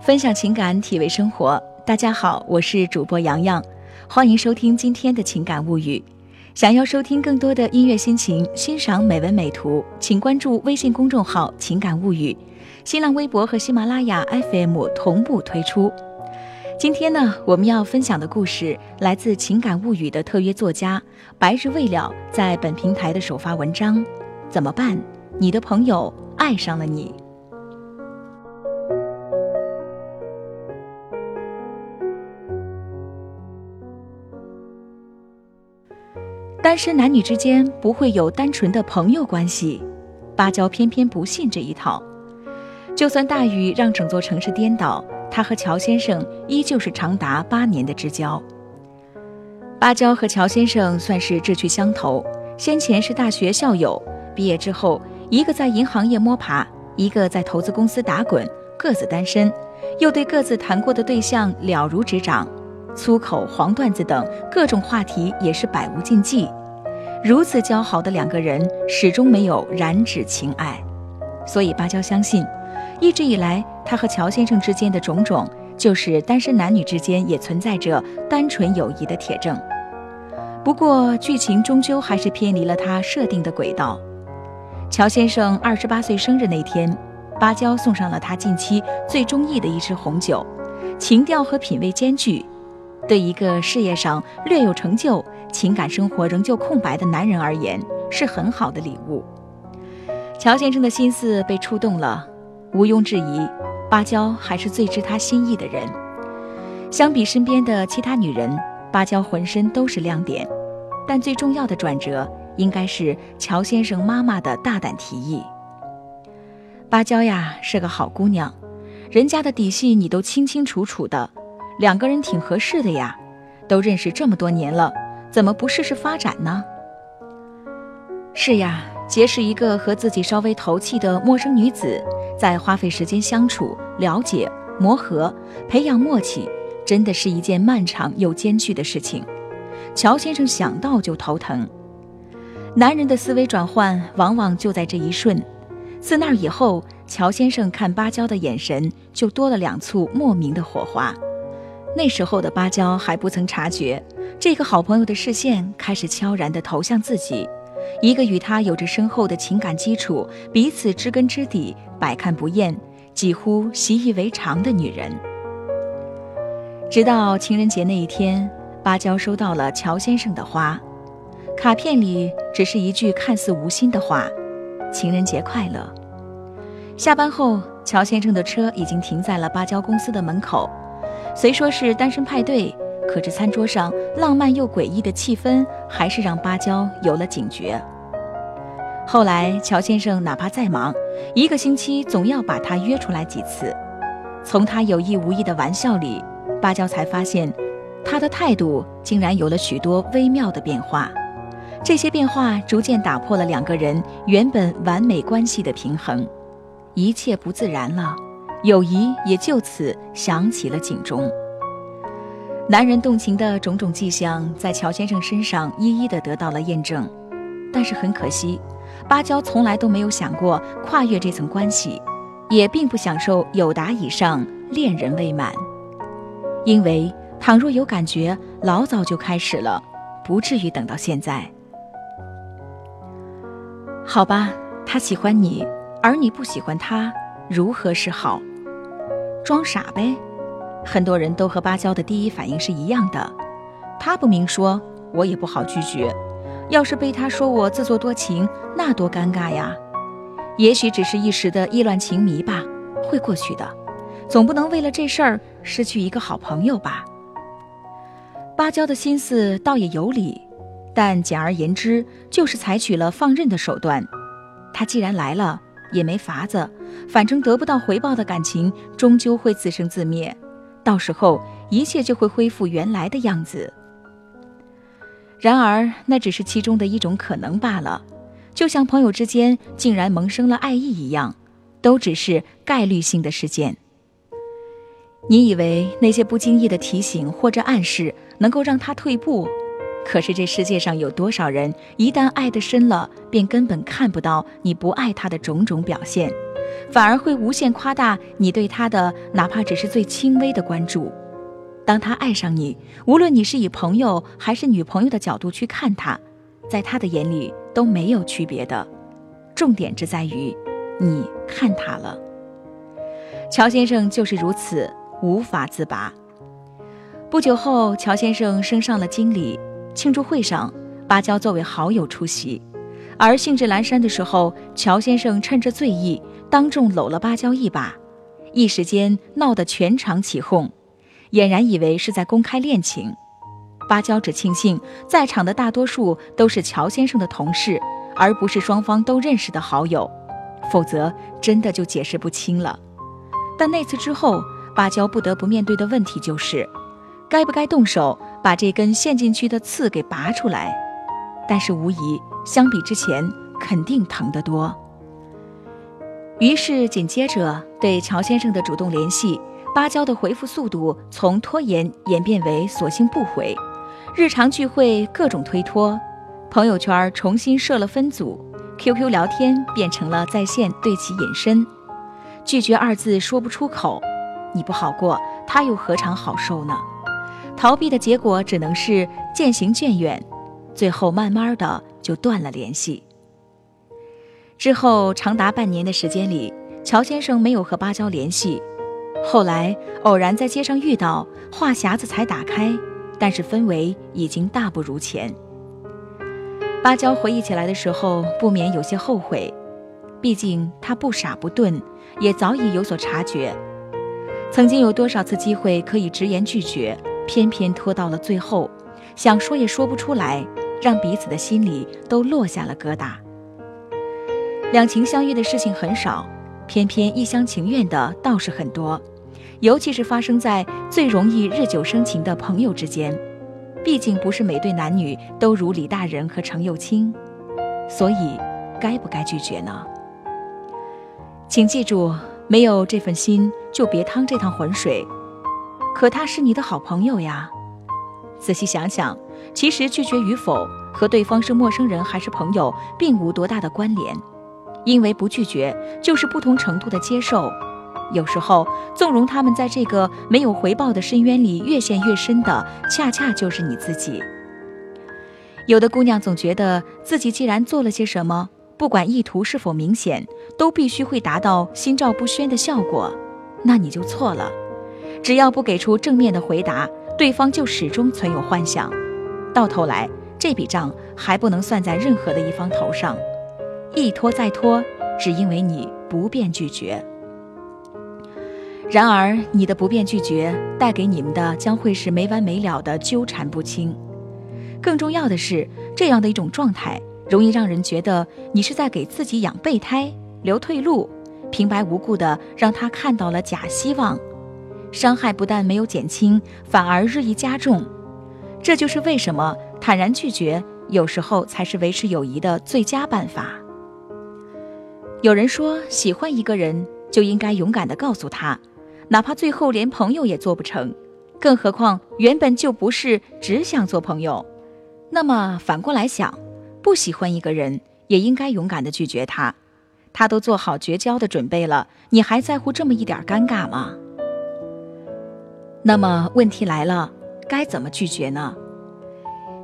分享情感，体味生活。大家好，我是主播洋洋，欢迎收听今天的情感物语。想要收听更多的音乐心情，欣赏美文美图，请关注微信公众号“情感物语”，新浪微博和喜马拉雅 FM 同步推出。今天呢，我们要分享的故事来自《情感物语》的特约作家白日未了在本平台的首发文章。怎么办？你的朋友爱上了你。单身男女之间不会有单纯的朋友关系，芭蕉偏偏不信这一套。就算大雨让整座城市颠倒，他和乔先生依旧是长达八年的知交。芭蕉和乔先生算是志趣相投，先前是大学校友，毕业之后，一个在银行业摸爬，一个在投资公司打滚，各自单身，又对各自谈过的对象了如指掌。粗口、黄段子等各种话题也是百无禁忌。如此交好的两个人，始终没有染指情爱。所以芭蕉相信，一直以来他和乔先生之间的种种，就是单身男女之间也存在着单纯友谊的铁证。不过剧情终究还是偏离了他设定的轨道。乔先生二十八岁生日那天，芭蕉送上了他近期最中意的一支红酒，情调和品味兼具。对一个事业上略有成就、情感生活仍旧空白的男人而言，是很好的礼物。乔先生的心思被触动了，毋庸置疑，芭蕉还是最知他心意的人。相比身边的其他女人，芭蕉浑身都是亮点。但最重要的转折，应该是乔先生妈妈的大胆提议。芭蕉呀，是个好姑娘，人家的底细你都清清楚楚的。两个人挺合适的呀，都认识这么多年了，怎么不试试发展呢？是呀，结识一个和自己稍微投契的陌生女子，再花费时间相处、了解、磨合、培养默契，真的是一件漫长又艰巨的事情。乔先生想到就头疼。男人的思维转换往往就在这一瞬，自那以后，乔先生看芭蕉的眼神就多了两簇莫名的火花。那时候的芭蕉还不曾察觉，这个好朋友的视线开始悄然地投向自己，一个与他有着深厚的情感基础、彼此知根知底、百看不厌、几乎习以为常的女人。直到情人节那一天，芭蕉收到了乔先生的花，卡片里只是一句看似无心的话：“情人节快乐。”下班后，乔先生的车已经停在了芭蕉公司的门口。虽说是单身派对，可这餐桌上浪漫又诡异的气氛，还是让芭蕉有了警觉。后来，乔先生哪怕再忙，一个星期总要把他约出来几次。从他有意无意的玩笑里，芭蕉才发现，他的态度竟然有了许多微妙的变化。这些变化逐渐打破了两个人原本完美关系的平衡，一切不自然了。友谊也就此响起了警钟。男人动情的种种迹象，在乔先生身上一一的得到了验证。但是很可惜，芭蕉从来都没有想过跨越这层关系，也并不享受有达以上恋人未满。因为倘若有感觉，老早就开始了，不至于等到现在。好吧，他喜欢你，而你不喜欢他，如何是好？装傻呗，很多人都和芭蕉的第一反应是一样的。他不明说，我也不好拒绝。要是被他说我自作多情，那多尴尬呀！也许只是一时的意乱情迷吧，会过去的。总不能为了这事儿失去一个好朋友吧？芭蕉的心思倒也有理，但简而言之，就是采取了放任的手段。他既然来了。也没法子，反正得不到回报的感情终究会自生自灭，到时候一切就会恢复原来的样子。然而那只是其中的一种可能罢了，就像朋友之间竟然萌生了爱意一样，都只是概率性的事件。你以为那些不经意的提醒或者暗示能够让他退步，可是这世界上有多少人，一旦爱得深了，便根本看不到你不爱他的种种表现，反而会无限夸大你对他的哪怕只是最轻微的关注。当他爱上你，无论你是以朋友还是女朋友的角度去看他，在他的眼里都没有区别的。重点只在于，你看他了。乔先生就是如此，无法自拔。不久后，乔先生升上了经理。庆祝会上，芭蕉作为好友出席，而兴致阑珊的时候，乔先生趁着醉意，当众搂了芭蕉一把，一时间闹得全场起哄，俨然以为是在公开恋情。芭蕉只庆幸在场的大多数都是乔先生的同事，而不是双方都认识的好友，否则真的就解释不清了。但那次之后，芭蕉不得不面对的问题就是，该不该动手把这根陷进去的刺给拔出来？但是无疑，相比之前，肯定疼得多。于是紧接着对乔先生的主动联系，芭蕉的回复速度从拖延演变为索性不回，日常聚会各种推脱，朋友圈重新设了分组，QQ 聊天变成了在线对其隐身。拒绝二字说不出口，你不好过，他又何尝好受呢？逃避的结果只能是渐行渐远，最后慢慢的就断了联系。之后长达半年的时间里，乔先生没有和芭蕉联系。后来偶然在街上遇到，话匣子才打开，但是氛围已经大不如前。芭蕉回忆起来的时候，不免有些后悔，毕竟他不傻不钝。也早已有所察觉，曾经有多少次机会可以直言拒绝，偏偏拖到了最后，想说也说不出来，让彼此的心里都落下了疙瘩。两情相悦的事情很少，偏偏一厢情愿的倒是很多，尤其是发生在最容易日久生情的朋友之间。毕竟不是每对男女都如李大人和程又青，所以该不该拒绝呢？请记住，没有这份心，就别趟这趟浑水。可他是你的好朋友呀。仔细想想，其实拒绝与否和对方是陌生人还是朋友，并无多大的关联。因为不拒绝，就是不同程度的接受。有时候，纵容他们在这个没有回报的深渊里越陷越深的，恰恰就是你自己。有的姑娘总觉得自己既然做了些什么。不管意图是否明显，都必须会达到心照不宣的效果，那你就错了。只要不给出正面的回答，对方就始终存有幻想，到头来这笔账还不能算在任何的一方头上。一拖再拖，只因为你不便拒绝。然而，你的不便拒绝带给你们的将会是没完没了的纠缠不清。更重要的是，这样的一种状态。容易让人觉得你是在给自己养备胎、留退路，平白无故的让他看到了假希望，伤害不但没有减轻，反而日益加重。这就是为什么坦然拒绝有时候才是维持友谊的最佳办法。有人说，喜欢一个人就应该勇敢的告诉他，哪怕最后连朋友也做不成，更何况原本就不是只想做朋友。那么反过来想。不喜欢一个人，也应该勇敢的拒绝他。他都做好绝交的准备了，你还在乎这么一点尴尬吗？那么问题来了，该怎么拒绝呢？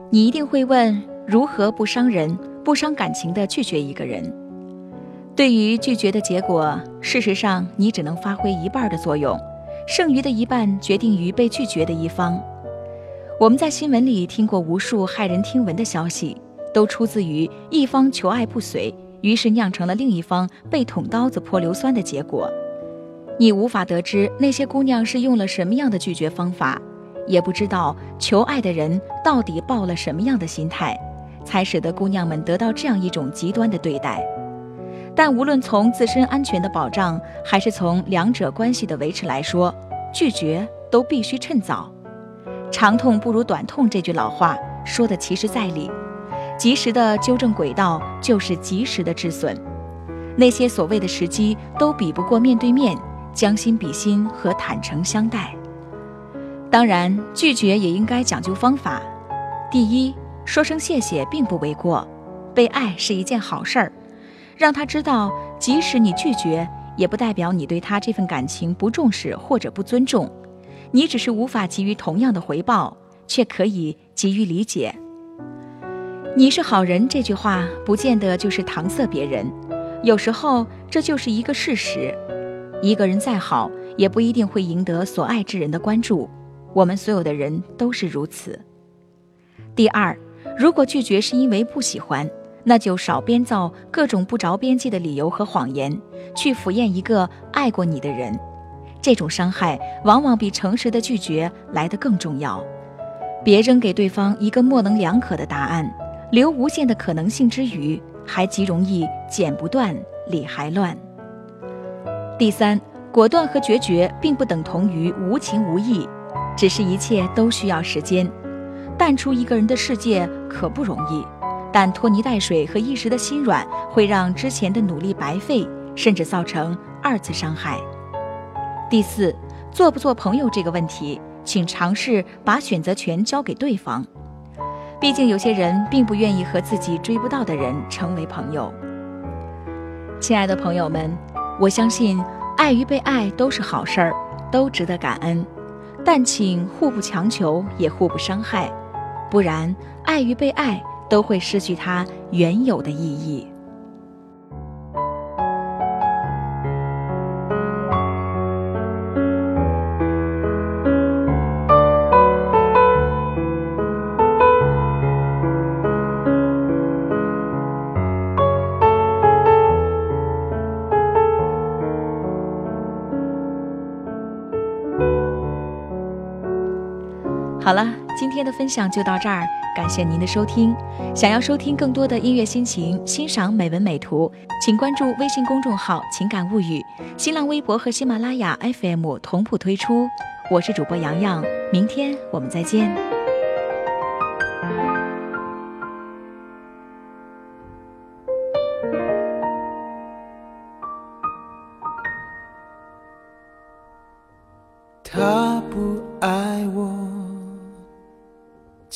你一定会问，如何不伤人、不伤感情的拒绝一个人？对于拒绝的结果，事实上你只能发挥一半的作用，剩余的一半决定于被拒绝的一方。我们在新闻里听过无数骇人听闻的消息。都出自于一方求爱不遂，于是酿成了另一方被捅刀子泼硫酸的结果。你无法得知那些姑娘是用了什么样的拒绝方法，也不知道求爱的人到底抱了什么样的心态，才使得姑娘们得到这样一种极端的对待。但无论从自身安全的保障，还是从两者关系的维持来说，拒绝都必须趁早。长痛不如短痛这句老话说的其实在理。及时的纠正轨道，就是及时的止损。那些所谓的时机，都比不过面对面将心比心和坦诚相待。当然，拒绝也应该讲究方法。第一，说声谢谢并不为过。被爱是一件好事儿，让他知道，即使你拒绝，也不代表你对他这份感情不重视或者不尊重。你只是无法给予同样的回报，却可以给予理解。你是好人这句话，不见得就是搪塞别人，有时候这就是一个事实。一个人再好，也不一定会赢得所爱之人的关注。我们所有的人都是如此。第二，如果拒绝是因为不喜欢，那就少编造各种不着边际的理由和谎言，去敷衍一个爱过你的人。这种伤害往往比诚实的拒绝来得更重要。别扔给对方一个模棱两可的答案，留无限的可能性之余，还极容易剪不断，理还乱。第三，果断和决绝并不等同于无情无义，只是一切都需要时间。淡出一个人的世界可不容易，但拖泥带水和一时的心软会让之前的努力白费，甚至造成二次伤害。第四，做不做朋友这个问题，请尝试把选择权交给对方。毕竟有些人并不愿意和自己追不到的人成为朋友。亲爱的朋友们，我相信爱与被爱都是好事儿，都值得感恩，但请互不强求，也互不伤害，不然爱与被爱都会失去它原有的意义。好了，今天的分享就到这儿，感谢您的收听。想要收听更多的音乐心情，欣赏美文美图，请关注微信公众号“情感物语”，新浪微博和喜马拉雅 FM 同步推出。我是主播洋洋，明天我们再见。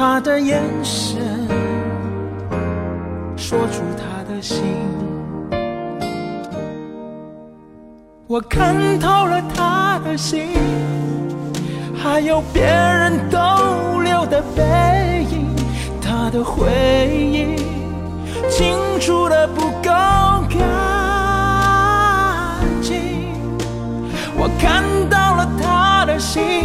他的眼神说出他的心，我看透了他的心，还有别人逗留的背影，他的回忆清楚的不够干净。我看到了他的心，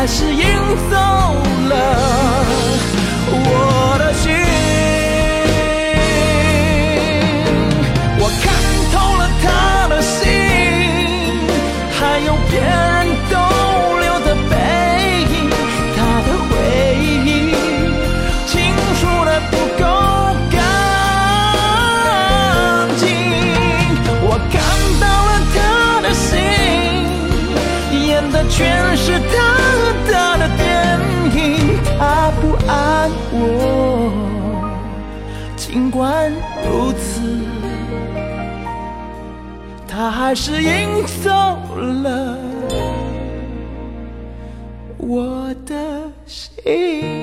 还是赢走了我的心。我看透了他的心，还有别人逗留的背影，他的回忆清楚的不够干净。我看到了他的心，演的全是他管如此。他还是赢走了我的心。